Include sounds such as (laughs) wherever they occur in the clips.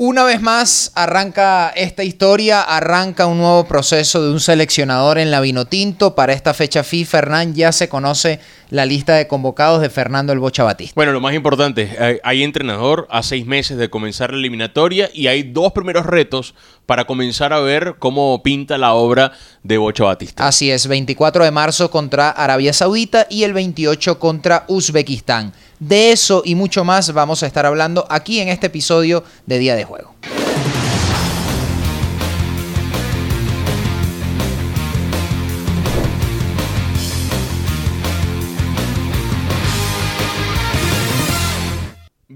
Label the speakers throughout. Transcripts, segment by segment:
Speaker 1: Una vez más arranca esta historia, arranca un nuevo proceso de un seleccionador en la Vinotinto. Para esta fecha FIFA, Hernán ya se conoce la lista de convocados de Fernando El Bocha Batista.
Speaker 2: Bueno, lo más importante, hay, hay entrenador a seis meses de comenzar la eliminatoria y hay dos primeros retos para comenzar a ver cómo pinta la obra de Bocha Batista.
Speaker 1: Así es, 24 de marzo contra Arabia Saudita y el 28 contra Uzbekistán. De eso y mucho más vamos a estar hablando aquí en este episodio de Día de Juego.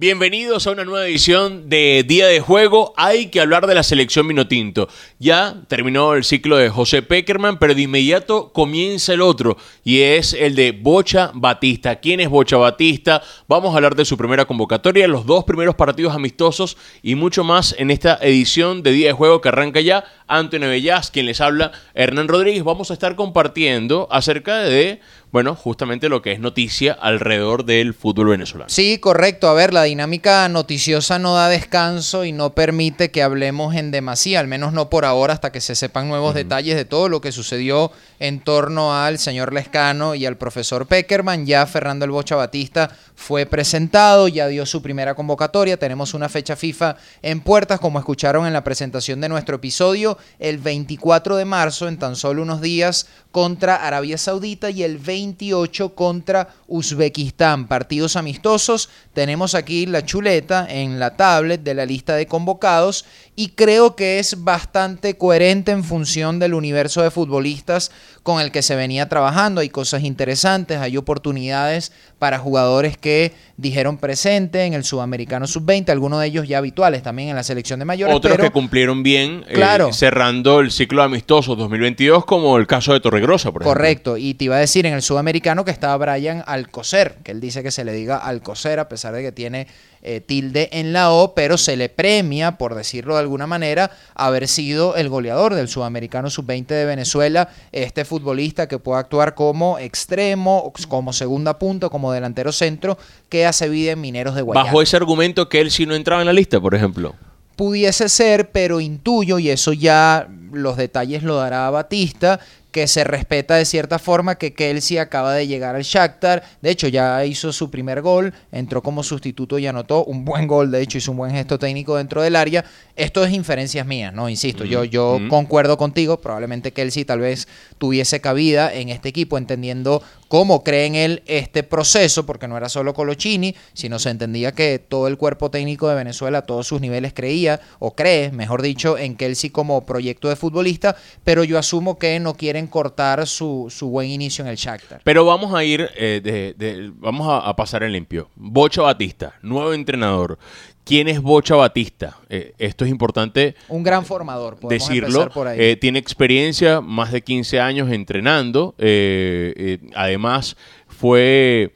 Speaker 2: Bienvenidos a una nueva edición de Día de Juego. Hay que hablar de la selección Minotinto. Ya terminó el ciclo de José Peckerman, pero de inmediato comienza el otro y es el de Bocha Batista. ¿Quién es Bocha Batista? Vamos a hablar de su primera convocatoria, los dos primeros partidos amistosos y mucho más en esta edición de Día de Juego que arranca ya. Antonio Bellas, quien les habla, Hernán Rodríguez. Vamos a estar compartiendo acerca de bueno, justamente lo que es noticia alrededor del fútbol venezolano.
Speaker 1: Sí, correcto. A ver, la dinámica noticiosa no da descanso y no permite que hablemos en demasía, al menos no por ahora, hasta que se sepan nuevos detalles de todo lo que sucedió en torno al señor Lescano y al profesor Peckerman. Ya Fernando El Bocha Batista fue presentado, ya dio su primera convocatoria. Tenemos una fecha FIFA en puertas, como escucharon en la presentación de nuestro episodio, el 24 de marzo, en tan solo unos días, contra Arabia Saudita y el 28 contra Uzbekistán. Partidos amistosos. Tenemos aquí la chuleta en la tablet de la lista de convocados y creo que es bastante coherente en función del universo de futbolistas con el que se venía trabajando. Hay cosas interesantes, hay oportunidades para jugadores que dijeron presente en el Sudamericano Sub-20, algunos de ellos ya habituales también en la selección de mayores.
Speaker 2: Otros que cumplieron bien eh, cerrando el ciclo amistoso 2022, como el caso de Torregrosa, por
Speaker 1: ejemplo. Correcto, y te iba a decir en el Sudamericano que estaba Brian Alcocer, que él dice que se le diga Alcocer a pesar de que tiene eh, tilde en la O, pero se le premia, por decirlo de alguna manera, haber sido el goleador del Sudamericano Sub-20 de Venezuela, este futbolista que puede actuar como extremo, como segunda punta, como delantero centro, que hace vida en Mineros de Guayana.
Speaker 2: Bajo ese argumento que él sí no entraba en la lista, por ejemplo.
Speaker 1: Pudiese ser, pero intuyo, y eso ya los detalles lo dará Batista, que se respeta de cierta forma que Kelsey acaba de llegar al Shakhtar, de hecho ya hizo su primer gol, entró como sustituto y anotó un buen gol, de hecho hizo un buen gesto técnico dentro del área. Esto es inferencias mías, ¿no? Insisto, yo, yo concuerdo contigo, probablemente Kelsey tal vez tuviese cabida en este equipo, entendiendo cómo cree en él este proceso, porque no era solo Colochini, sino se entendía que todo el cuerpo técnico de Venezuela, a todos sus niveles creía, o cree, mejor dicho, en Kelsey como proyecto de futbolista, pero yo asumo que no quieren cortar su, buen inicio en el Shakhtar.
Speaker 2: Pero vamos a ir, eh, de, vamos a, pasar en limpio. Bocho Batista, nuevo entrenador. ¿Quién es Bocha Batista? Eh, esto es importante.
Speaker 1: Un gran formador,
Speaker 2: decirlo.
Speaker 1: Por ahí.
Speaker 2: Eh, tiene experiencia, más de 15 años entrenando. Además, fue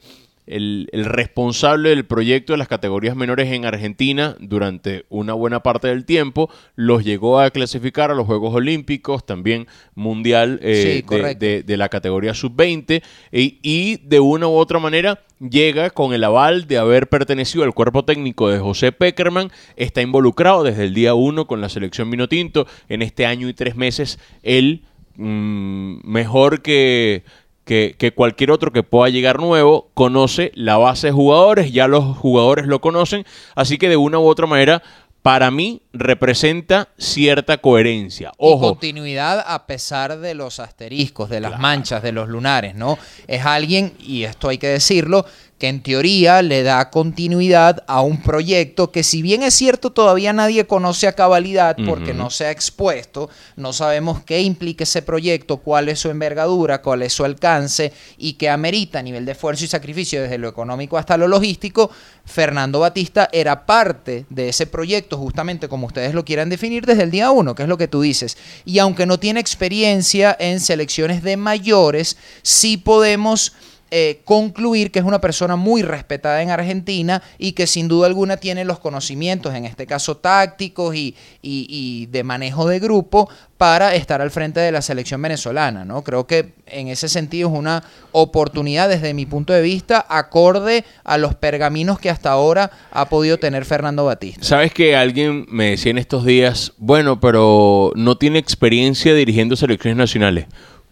Speaker 2: el, responsable del proyecto de las categorías menores en Argentina durante una buena parte del tiempo, los llegó a clasificar a los Juegos Olímpicos, también mundial eh, de, la categoría sub-20, y, de una u otra manera llega con el aval de haber pertenecido al cuerpo técnico de José Peckerman, está involucrado desde el día uno con la selección Minotinto, en este año y tres meses, él mm, mejor que que, cualquier otro que pueda llegar nuevo conoce la base de jugadores, ya los jugadores lo conocen, así que de una u otra manera para mí representa cierta coherencia. Ojo.
Speaker 1: Y continuidad a pesar de los asteriscos, de las manchas, de los lunares, ¿no? Es alguien, y esto hay que decirlo, que en teoría le da continuidad a un proyecto que si bien es cierto todavía nadie conoce a cabalidad porque no se ha expuesto, no sabemos qué implica ese proyecto, cuál es su envergadura, cuál es su alcance y qué amerita a nivel de esfuerzo y sacrificio desde lo económico hasta lo logístico, Fernando Batista era parte de ese proyecto justamente como ustedes lo quieran definir desde el día uno, que es lo que tú dices. Y aunque no tiene experiencia en selecciones de mayores, sí podemos eh, concluir que es una persona muy respetada en Argentina y que sin duda alguna tiene los conocimientos, en este caso tácticos y, de manejo de grupo, para estar al frente de la selección venezolana. ¿no? Creo que en ese sentido es una oportunidad desde mi punto de vista acorde a los pergaminos que hasta ahora ha podido tener Fernando Batista.
Speaker 2: Sabes que alguien me decía en estos días, bueno, pero no tiene experiencia dirigiendo selecciones nacionales.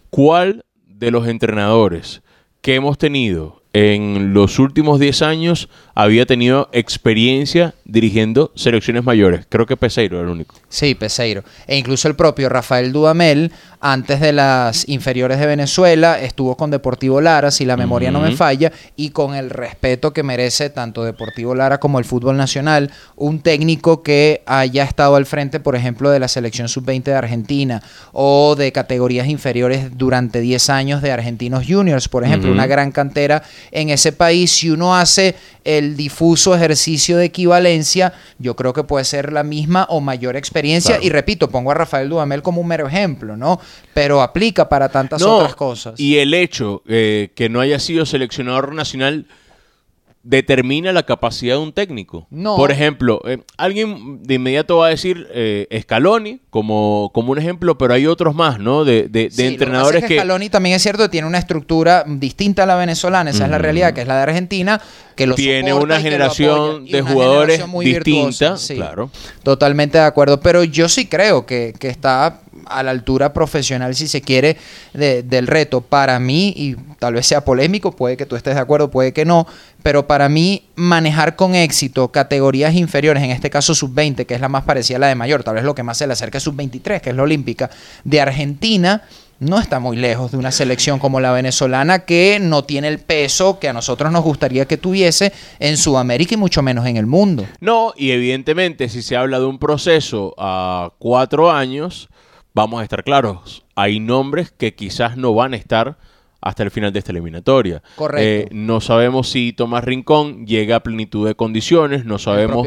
Speaker 2: ¿Cuál de los entrenadores que hemos tenido en los últimos 10 años había tenido experiencia dirigiendo selecciones mayores. Creo que Peseiro era el único.
Speaker 1: Sí, Peseiro. E incluso el propio Rafael Dudamel, antes de las inferiores de Venezuela, estuvo con Deportivo Lara, si la memoria no me falla, y con el respeto que merece tanto Deportivo Lara como el fútbol nacional, un técnico que haya estado al frente, por ejemplo, de la selección sub-20 de Argentina o de categorías inferiores durante 10 años de Argentinos Juniors, por ejemplo, una gran cantera en ese país, si uno hace el difuso ejercicio de equivalencia, yo creo que puede ser la misma o mayor experiencia. Y repito, pongo a Rafael Dudamel como un mero ejemplo, ¿no? Pero aplica para tantas otras cosas.
Speaker 2: Y el hecho eh, que no haya sido seleccionador nacional determina la capacidad de un técnico. No. Por ejemplo, eh, alguien de inmediato va a decir eh, Scaloni como, como un ejemplo, pero hay otros más, ¿no? De, de, entrenadores que,
Speaker 1: Scaloni también es cierto, tiene una estructura distinta a la venezolana, esa es la realidad, que es la de Argentina, que lo
Speaker 2: tiene una generación de jugadores distinta, claro.
Speaker 1: Totalmente de acuerdo, pero yo sí creo que, que está a la altura profesional, si se quiere, del reto. Para mí, y tal vez sea polémico, puede que tú estés de acuerdo, puede que no, pero para mí manejar con éxito categorías inferiores, en este caso sub-20, que es la más parecida a la de mayor, tal vez lo que más se le acerca es sub-23, que es la olímpica, de Argentina, no está muy lejos de una selección como la venezolana que no tiene el peso que a nosotros nos gustaría que tuviese en Sudamérica y mucho menos en el mundo.
Speaker 2: No, y evidentemente si se habla de un proceso a cuatro años, vamos a estar claros, hay nombres que quizás no van a estar hasta el final de esta eliminatoria.
Speaker 1: Correcto. Eh,
Speaker 2: no sabemos si Tomás Rincón llega a plenitud de condiciones, no sabemos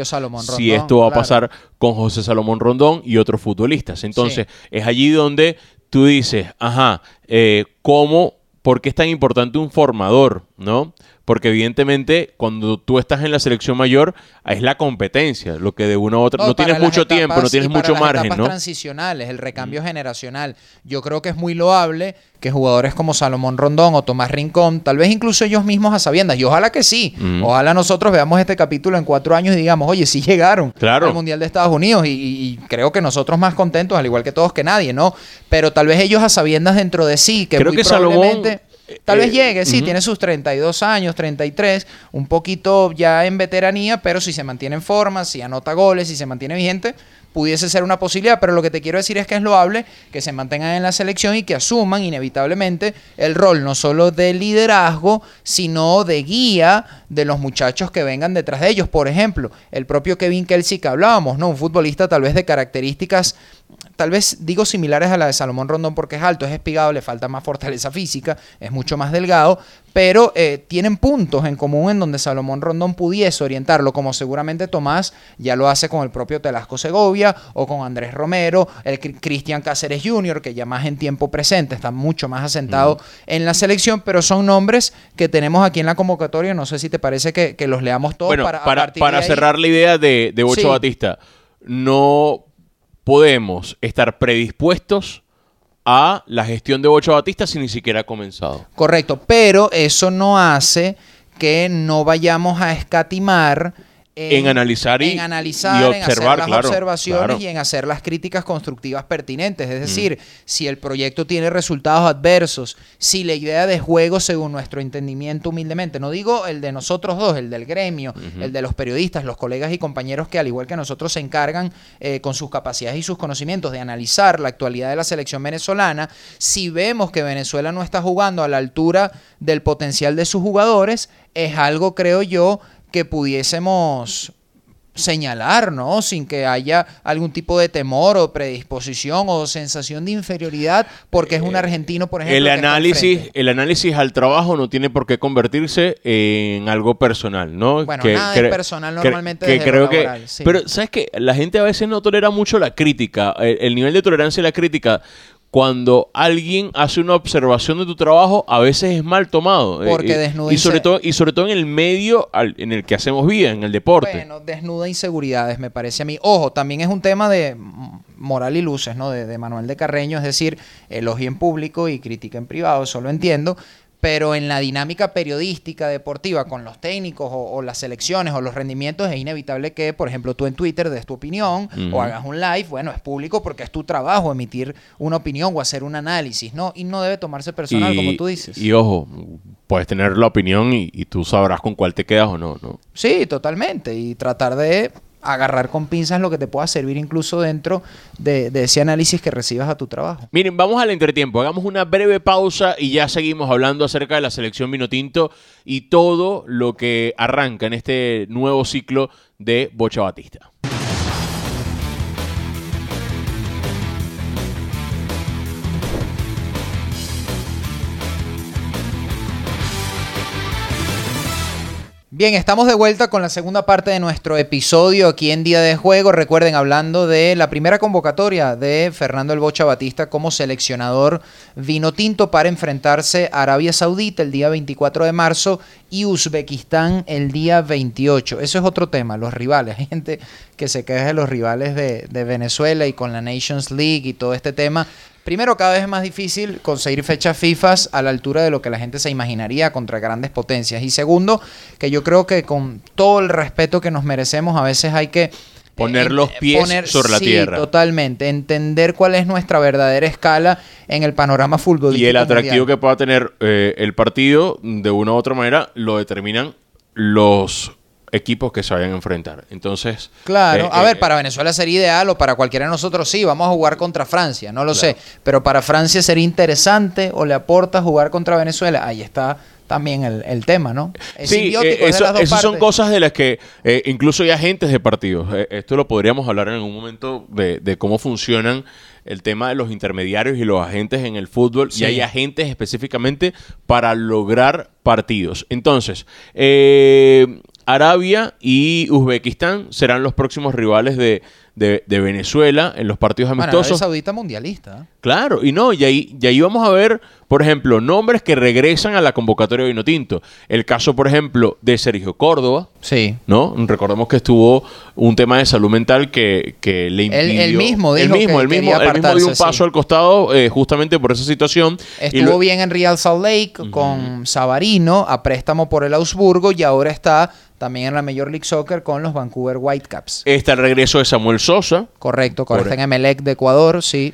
Speaker 2: si esto va a pasar con José Salomón Rondón y otros futbolistas. Entonces, es allí donde tú dices, ajá, eh, ¿cómo, por qué es tan importante un formador, no? Porque evidentemente cuando tú estás en la selección mayor es la competencia, lo que de una u otra no, tienes mucho tiempo, no tienes mucho
Speaker 1: para
Speaker 2: las
Speaker 1: etapas transicionales, el recambio generacional. Yo creo que es muy loable que jugadores como Salomón Rondón o Tomás Rincón, tal vez incluso ellos mismos a sabiendas, y ojalá que sí, ojalá nosotros veamos este capítulo en cuatro años y digamos, oye, sí llegaron al Mundial de Estados Unidos y, creo que nosotros más contentos, al igual que todos, que nadie, ¿no? Pero tal vez ellos a sabiendas dentro de sí, que
Speaker 2: creo que probablemente...
Speaker 1: Tal vez eh, llegue, sí, tiene sus 32 años, 33, un poquito ya en veteranía, pero si se mantiene en forma, si anota goles, si se mantiene vigente, pudiese ser una posibilidad, pero lo que te quiero decir es que es loable que se mantengan en la selección y que asuman inevitablemente el rol no solo de liderazgo, sino de guía de los muchachos que vengan detrás de ellos. Por ejemplo, el propio Kevin Kelsey que hablábamos, ¿no? Un futbolista tal vez de características tal vez digo similares a la de Salomón Rondón porque es alto, es espigado, le falta más fortaleza física, es mucho más delgado, pero eh, tienen puntos en común en donde Salomón Rondón pudiese orientarlo, como seguramente Tomás ya lo hace con el propio Telasco Segovia o con Andrés Romero, el Cristian Cáceres Jr., que ya más en tiempo presente está mucho más asentado en la selección, pero son nombres que tenemos aquí en la convocatoria, no sé si te parece que, los leamos todos
Speaker 2: para, para, cerrar la idea de, de Bocho Batista. No podemos estar predispuestos a la gestión de Bocho Batista si ni siquiera ha comenzado.
Speaker 1: Correcto, pero eso no hace que no vayamos a escatimar
Speaker 2: en, analizar y,
Speaker 1: analizar, observar, en hacer las observaciones y en hacer las críticas constructivas pertinentes. Es decir, si el proyecto tiene resultados adversos, si la idea de juego, según nuestro entendimiento humildemente, no digo el de nosotros dos, el del gremio, el de los periodistas, los colegas y compañeros que al igual que nosotros se encargan eh, con sus capacidades y sus conocimientos de analizar la actualidad de la selección venezolana, si vemos que Venezuela no está jugando a la altura del potencial de sus jugadores, es algo, creo yo, que pudiésemos señalar, ¿no? Sin que haya algún tipo de temor o predisposición o sensación de inferioridad porque es un eh, argentino, por ejemplo.
Speaker 2: El análisis, el análisis al trabajo no tiene por qué convertirse en algo personal, ¿no?
Speaker 1: Bueno, nada es personal normalmente
Speaker 2: que, creo que, Pero, ¿sabes qué? La gente a veces no tolera mucho la crítica, el, el nivel de tolerancia a la crítica cuando alguien hace una observación de tu trabajo, a veces es mal tomado. Eh,
Speaker 1: Porque
Speaker 2: eh,
Speaker 1: desnuda
Speaker 2: y sobre todo Y sobre todo en el medio al- en el que hacemos vida, en el deporte.
Speaker 1: Bueno, desnuda inseguridades, me parece a mí. Ojo, también es un tema de moral y luces, ¿no? De, de Manuel de Carreño, es decir, elogia en público y crítica en privado, eso lo entiendo. Pero en la dinámica periodística deportiva con los técnicos o, o las selecciones o los rendimientos es inevitable que, por ejemplo, tú en Twitter des tu opinión o hagas un live. Bueno, es público porque es tu trabajo emitir una opinión o hacer un análisis, ¿no? Y no debe tomarse personal, como tú dices.
Speaker 2: Y ojo, puedes tener la opinión y, y tú sabrás con cuál te quedas o no, ¿no?
Speaker 1: Sí, totalmente. Y tratar de agarrar con pinzas lo que te pueda servir incluso dentro de, ese análisis que recibas a tu trabajo.
Speaker 2: Miren, vamos al entretiempo. Hagamos una breve pausa y ya seguimos hablando acerca de la selección Vinotinto y todo lo que arranca en este nuevo ciclo de Bocha Batista.
Speaker 1: Bien, estamos de vuelta con la segunda parte de nuestro episodio aquí en Día de Juego. Recuerden, hablando de la primera convocatoria de Fernando El Bocha Batista como seleccionador vino tinto para enfrentarse a Arabia Saudita el día 24 de marzo y Uzbekistán el día 28. Eso es otro tema, los rivales. (laughs) Hay gente que se queja de los rivales de, de Venezuela y con la Nations League y todo este tema. Primero, cada vez es más difícil conseguir fechas FIFA a la altura de lo que la gente se imaginaría contra grandes potencias. Y segundo, que yo creo que con todo el respeto que nos merecemos, a veces hay que
Speaker 2: Poner
Speaker 1: eh,
Speaker 2: los
Speaker 1: eh,
Speaker 2: pies sobre la
Speaker 1: sí,
Speaker 2: tierra.
Speaker 1: Totalmente. Entender cuál es nuestra verdadera escala en el panorama futbolístico.
Speaker 2: Y el atractivo
Speaker 1: mundial.
Speaker 2: que pueda tener eh, el partido, de una u otra manera, lo determinan los equipos que se vayan a enfrentar. Entonces.
Speaker 1: Claro,
Speaker 2: eh,
Speaker 1: a
Speaker 2: eh,
Speaker 1: ver, para Venezuela sería ideal o para cualquiera de nosotros sí, vamos a jugar contra Francia, no lo
Speaker 2: Claro.
Speaker 1: sé, pero para Francia sería interesante o le aporta jugar contra Venezuela, ahí está también el, el tema, ¿no? Es
Speaker 2: Sí, eh, eso- son cosas de las que eh, incluso hay agentes de partidos. eh, esto lo podríamos hablar en algún momento de, de cómo funcionan el tema de los intermediarios y los agentes en el fútbol.
Speaker 1: Sí.
Speaker 2: Y hay agentes específicamente para lograr partidos. Entonces, eh, Arabia y Uzbekistán serán los próximos rivales de, de- de Venezuela en los partidos
Speaker 1: Bueno, Arabia
Speaker 2: amistosos.
Speaker 1: Saudita mundialista.
Speaker 2: Claro, y no, y ahí, y ahí vamos a ver, por ejemplo, nombres que regresan a la convocatoria de Vinotinto. El caso, por ejemplo, de Sergio Córdoba,
Speaker 1: Sí.
Speaker 2: ¿no? Recordemos que estuvo un tema de salud mental que, que le impidió...
Speaker 1: él mismo
Speaker 2: él
Speaker 1: dijo
Speaker 2: mismo,
Speaker 1: que
Speaker 2: él mismo, él mismo dio un paso
Speaker 1: sí.
Speaker 2: al costado eh, justamente por esa situación. Y
Speaker 1: Estuvo
Speaker 2: lo-
Speaker 1: bien en Real Salt Lake con Savarino a préstamo por el Augsburgo y ahora está también en la Major League Soccer con los Vancouver Whitecaps.
Speaker 2: Está el regreso de Samuel Sosa.
Speaker 1: Correcto, correcto. En Emelec de Ecuador, sí.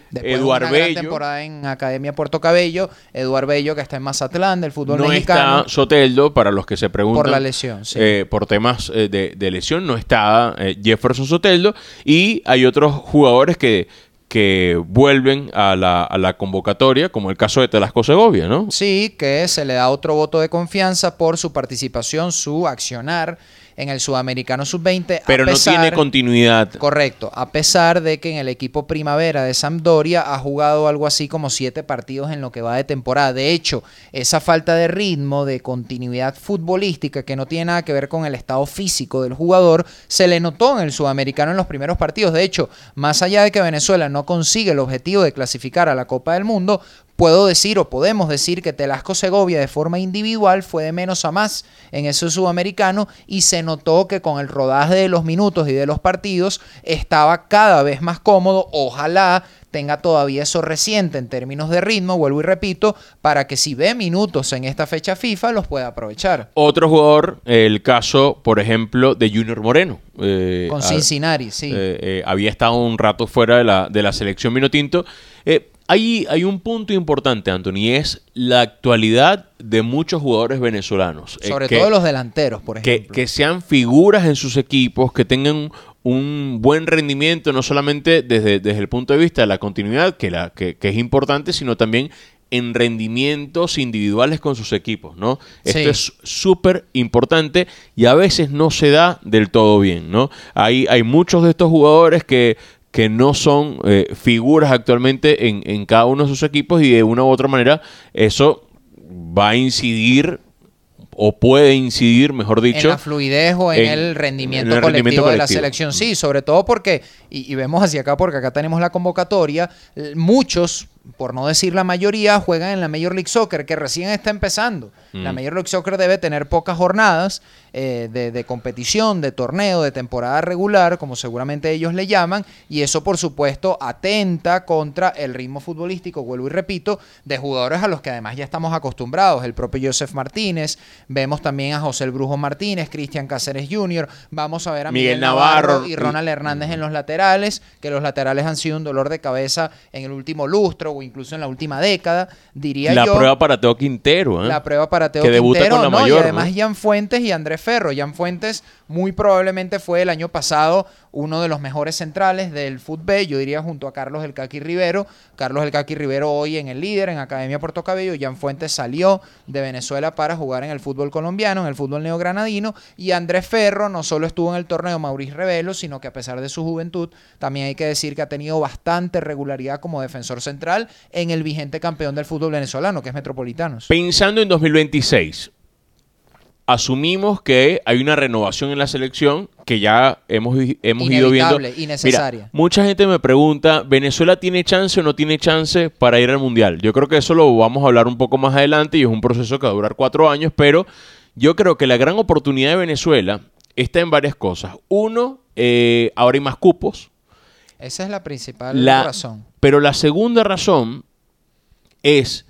Speaker 1: Una gran temporada en Academia Puerto Cabello. Eduard Bello, que está en Mazatlán, del fútbol
Speaker 2: No
Speaker 1: mexicano.
Speaker 2: está Soteldo, para los que se preguntan.
Speaker 1: Por la lesión, sí.
Speaker 2: eh, por temas eh, de, de lesión, no está eh, Jefferson Soteldo. Y hay otros jugadores que, que vuelven a la, a la convocatoria, como el caso de Telasco Segovia, ¿no?
Speaker 1: Sí, que se le da otro voto de confianza por su participación, su accionar en el Sudamericano Sub-20. a
Speaker 2: Pero no tiene continuidad.
Speaker 1: Correcto, a pesar de que en el equipo primavera de Sampdoria ha jugado algo así como siete partidos en lo que va de temporada. De hecho, esa falta de ritmo, de continuidad futbolística que no tiene nada que ver con el estado físico del jugador, se le notó en el sudamericano en los primeros partidos. De hecho, más allá de que Venezuela no consigue el objetivo de clasificar a la Copa del Mundo, Puedo decir o podemos decir que Telasco Segovia de forma individual fue de menos a más en ese sudamericano y se notó que con el rodaje de los minutos y de los partidos estaba cada vez más cómodo. Ojalá tenga todavía eso reciente en términos de ritmo, vuelvo y repito, para que si ve minutos en esta fecha FIFA los pueda aprovechar.
Speaker 2: Otro jugador, el caso, por ejemplo, de Junior Moreno. Eh,
Speaker 1: Con
Speaker 2: a-
Speaker 1: Cincinnati, sí.
Speaker 2: eh, eh, había estado un rato fuera de la, de la selección Minotinto. Eh, hay, hay un punto importante, Anthony, y es la actualidad de muchos jugadores venezolanos. eh,
Speaker 1: Sobre
Speaker 2: que-
Speaker 1: todo los delanteros, por
Speaker 2: que,
Speaker 1: ejemplo.
Speaker 2: que sean figuras en sus equipos, que tengan un buen rendimiento, no solamente desde, desde el punto de vista de la continuidad, que, la, que, que es importante, sino también en rendimientos individuales con sus equipos, ¿no? Esto
Speaker 1: Sí.
Speaker 2: es súper importante y a veces no se da del todo bien, ¿no? Hay, hay muchos de estos jugadores que, que no son eh, figuras actualmente en, en cada uno de sus equipos y de una u otra manera eso va a incidir o puede incidir, mejor dicho,
Speaker 1: en la fluidez o en,
Speaker 2: en-
Speaker 1: el rendimiento
Speaker 2: en el
Speaker 1: colectivo
Speaker 2: rendimiento
Speaker 1: de la selección. Sí, sobre todo porque, y, y vemos hacia acá porque acá tenemos la convocatoria, muchos por no decir la mayoría, juegan en la Major League Soccer, que recién está empezando. La
Speaker 2: Mm.
Speaker 1: Major League Soccer debe tener pocas jornadas eh, de, de competición, de torneo, de temporada regular, como seguramente ellos le llaman, y eso por supuesto atenta contra el ritmo futbolístico, vuelvo y repito, de jugadores a los que además ya estamos acostumbrados. El propio Joseph Martínez, vemos también a José el Brujo Martínez, Cristian Cáceres Jr., vamos a ver a
Speaker 2: Miguel
Speaker 1: Miguel, Navarro,
Speaker 2: Navarro
Speaker 1: y Ronald Hernández en los laterales, que los laterales han sido un dolor de cabeza en el último lustro o incluso en la última década, diría
Speaker 2: La
Speaker 1: yo.
Speaker 2: prueba para Teo Quintero, ¿eh?
Speaker 1: La prueba para Teo
Speaker 2: Que debuta
Speaker 1: Quintero,
Speaker 2: con la
Speaker 1: ¿no?
Speaker 2: mayor,
Speaker 1: Y además
Speaker 2: ¿no?
Speaker 1: Jan Fuentes y Andrés Ferro. Jan Fuentes muy probablemente fue el año pasado uno de los mejores centrales del fútbol, yo diría junto a Carlos El Caqui Rivero. Carlos El Caqui Rivero hoy en el líder, en Academia Puerto Cabello. Jan Fuentes salió de Venezuela para jugar en el fútbol colombiano, en el fútbol neogranadino. Y Andrés Ferro no solo estuvo en el torneo Maurice Revelo, sino que a pesar de su juventud, también hay que decir que ha tenido bastante regularidad como defensor central en el vigente campeón del fútbol venezolano, que es Metropolitanos.
Speaker 2: Pensando en 2026, asumimos que hay una renovación en la selección que ya hemos, hemos ido viendo.
Speaker 1: Inevitable y necesaria.
Speaker 2: Mira, mucha gente me pregunta, ¿Venezuela tiene chance o no tiene chance para ir al Mundial? Yo creo que eso lo vamos a hablar un poco más adelante y es un proceso que va a durar cuatro años, pero yo creo que la gran oportunidad de Venezuela está en varias cosas. Uno, eh, ahora hay más cupos.
Speaker 1: Esa es la principal
Speaker 2: La-
Speaker 1: razón.
Speaker 2: Pero la segunda razón es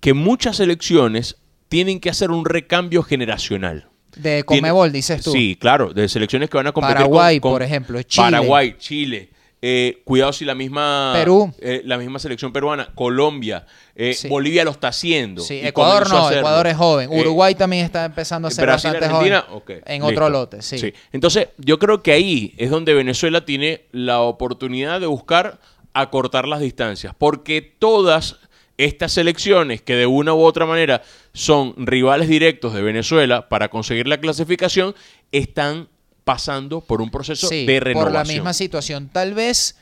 Speaker 2: que muchas selecciones tienen que hacer un recambio generacional.
Speaker 1: De Comebol, dices tú.
Speaker 2: Sí, claro, de selecciones que van a competir
Speaker 1: Paraguay,
Speaker 2: con- con-
Speaker 1: por ejemplo, Chile.
Speaker 2: Paraguay, Chile. eh, cuidado si la misma
Speaker 1: Perú.
Speaker 2: eh, la misma selección peruana, Colombia, eh,
Speaker 1: Sí.
Speaker 2: Bolivia lo está haciendo.
Speaker 1: Sí, Ecuador no. Ecuador es joven. Uruguay también está empezando a ser
Speaker 2: Brasil,
Speaker 1: bastante
Speaker 2: Argentina,
Speaker 1: joven. en
Speaker 2: listo.
Speaker 1: otro lote, sí.
Speaker 2: Entonces, yo creo que ahí es donde Venezuela tiene la oportunidad de buscar acortar las distancias, porque todas estas selecciones que de una u otra manera son rivales directos de Venezuela para conseguir la clasificación, están pasando por un proceso
Speaker 1: Sí,
Speaker 2: de renovación.
Speaker 1: por la misma situación. Tal vez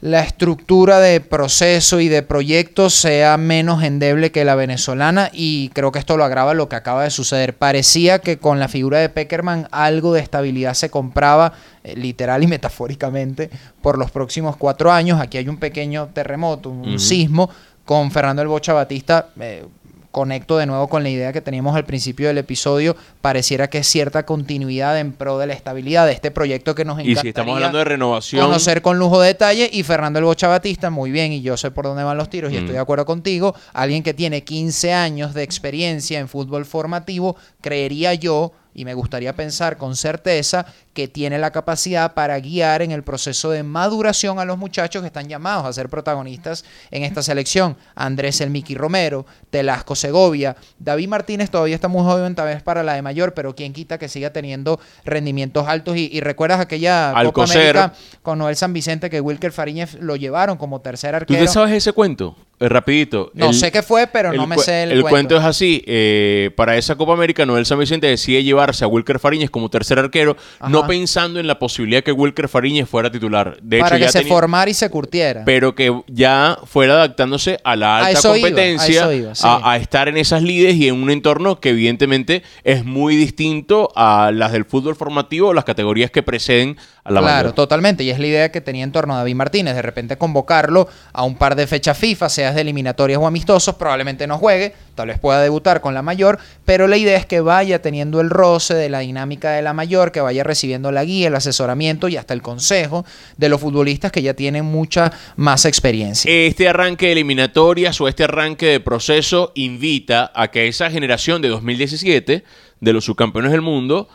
Speaker 1: la estructura de proceso y de proyectos sea menos endeble que la venezolana y creo que esto lo agrava lo que acaba de suceder. Parecía que con la figura de Peckerman algo de estabilidad se compraba eh, literal y (laughs) metafóricamente por los próximos cuatro años. Aquí hay un pequeño terremoto, un sismo con Fernando El Bocha Batista. eh, conecto de nuevo con la idea que teníamos al principio del episodio, pareciera que es cierta continuidad en pro de la estabilidad de este proyecto que nos
Speaker 2: Y
Speaker 1: encantaría
Speaker 2: si estamos hablando de renovación,
Speaker 1: conocer con lujo de detalle. Y Fernando El Bocha Batista, muy bien, y yo sé por dónde van los tiros y estoy de acuerdo contigo, alguien que tiene 15 años de experiencia en fútbol formativo, creería yo y me gustaría pensar con certeza que tiene la capacidad para guiar en el proceso de maduración a los muchachos que están llamados a ser protagonistas en esta selección. Andrés El Miki Romero, Telasco Segovia, David Martínez todavía está muy joven, tal vez para la de mayor, pero quién quita que siga teniendo rendimientos altos. Y, y recuerdas aquella Copa
Speaker 2: Alcocer.
Speaker 1: América con Noel San Vicente que Wilker Fariñez lo llevaron como tercer
Speaker 2: ¿tú
Speaker 1: arquero.
Speaker 2: te sabes ese cuento? Eh, rapidito.
Speaker 1: No
Speaker 2: El-
Speaker 1: sé qué fue, pero no me sé el,
Speaker 2: cuento.
Speaker 1: cuento.
Speaker 2: es así. eh, para esa Copa América, Noel San Vicente decide llevarse a Wilker Fariñez como tercer arquero,
Speaker 1: Ajá.
Speaker 2: no pensando en la posibilidad que Wilker Fariñez fuera titular. De
Speaker 1: para
Speaker 2: hecho,
Speaker 1: que
Speaker 2: ya
Speaker 1: se
Speaker 2: tenía-
Speaker 1: formara y se curtiera.
Speaker 2: pero que ya fuera adaptándose a la
Speaker 1: A
Speaker 2: alta
Speaker 1: eso iba, a
Speaker 2: competencia,
Speaker 1: eso iba, sí.
Speaker 2: a, a estar en esas lides y en un entorno que evidentemente es muy distinto a las del fútbol formativo o las categorías que preceden a la
Speaker 1: claro,
Speaker 2: mayor.
Speaker 1: totalmente. Y es la idea que tenía en torno a David Martínez. De repente convocarlo a un par de fechas FIFA, de eliminatorias o amistosos, probablemente no juegue, tal vez pueda debutar con la mayor, pero la idea es que vaya teniendo el roce de la dinámica de la mayor, que vaya recibiendo la guía, el asesoramiento y hasta el consejo de los futbolistas que ya tienen mucha más experiencia.
Speaker 2: Este arranque de eliminatorias o este arranque de proceso invita a que esa generación de 2017 de los subcampeones del mundo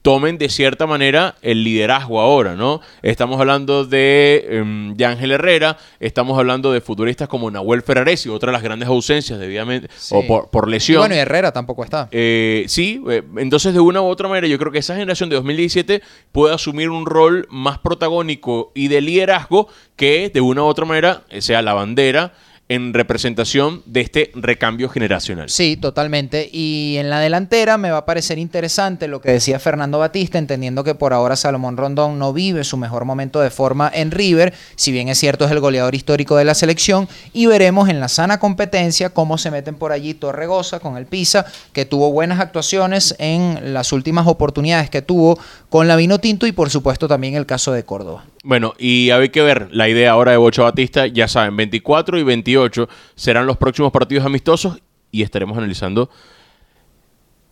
Speaker 2: tomen de cierta manera el liderazgo ahora, ¿no? Estamos hablando de em, Ángel Herrera, estamos hablando de futbolistas como Nahuel Ferraresi, otra de las grandes ausencias debidamente
Speaker 1: Sí.
Speaker 2: o por, por
Speaker 1: Y
Speaker 2: lesión.
Speaker 1: bueno, y Herrera tampoco está.
Speaker 2: Eh, sí, eh, entonces de una u otra manera yo creo que esa generación de 2017 puede asumir un rol más protagónico y de liderazgo que de una u otra manera sea la bandera en representación de este recambio generacional.
Speaker 1: Sí, totalmente. Y en la delantera me va a parecer interesante lo que decía Fernando Batista, entendiendo que por ahora Salomón Rondón no vive su mejor momento de forma en River, si bien es cierto es el goleador histórico de la selección, y veremos en la sana competencia cómo se meten por allí Torregosa con el Pisa, que tuvo buenas actuaciones en las últimas oportunidades que tuvo con la Vino Tinto y por supuesto también el caso de Córdoba.
Speaker 2: Bueno, y hay que ver la idea ahora de Bocho Batista, ya saben, 24 y 28 28 serán los próximos partidos amistosos y estaremos analizando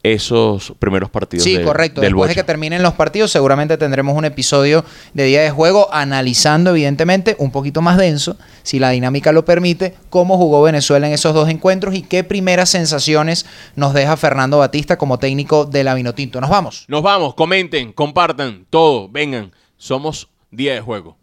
Speaker 2: esos primeros partidos.
Speaker 1: Sí,
Speaker 2: de-
Speaker 1: correcto.
Speaker 2: del
Speaker 1: Después de que terminen los partidos, seguramente tendremos un episodio de día de juego analizando, evidentemente, un poquito más denso, si la dinámica lo permite, cómo jugó Venezuela en esos dos encuentros y qué primeras sensaciones nos deja Fernando Batista como técnico de la Vinotinto. Nos vamos.
Speaker 2: Nos vamos, comenten, compartan, todo, vengan. Somos Día de Juego.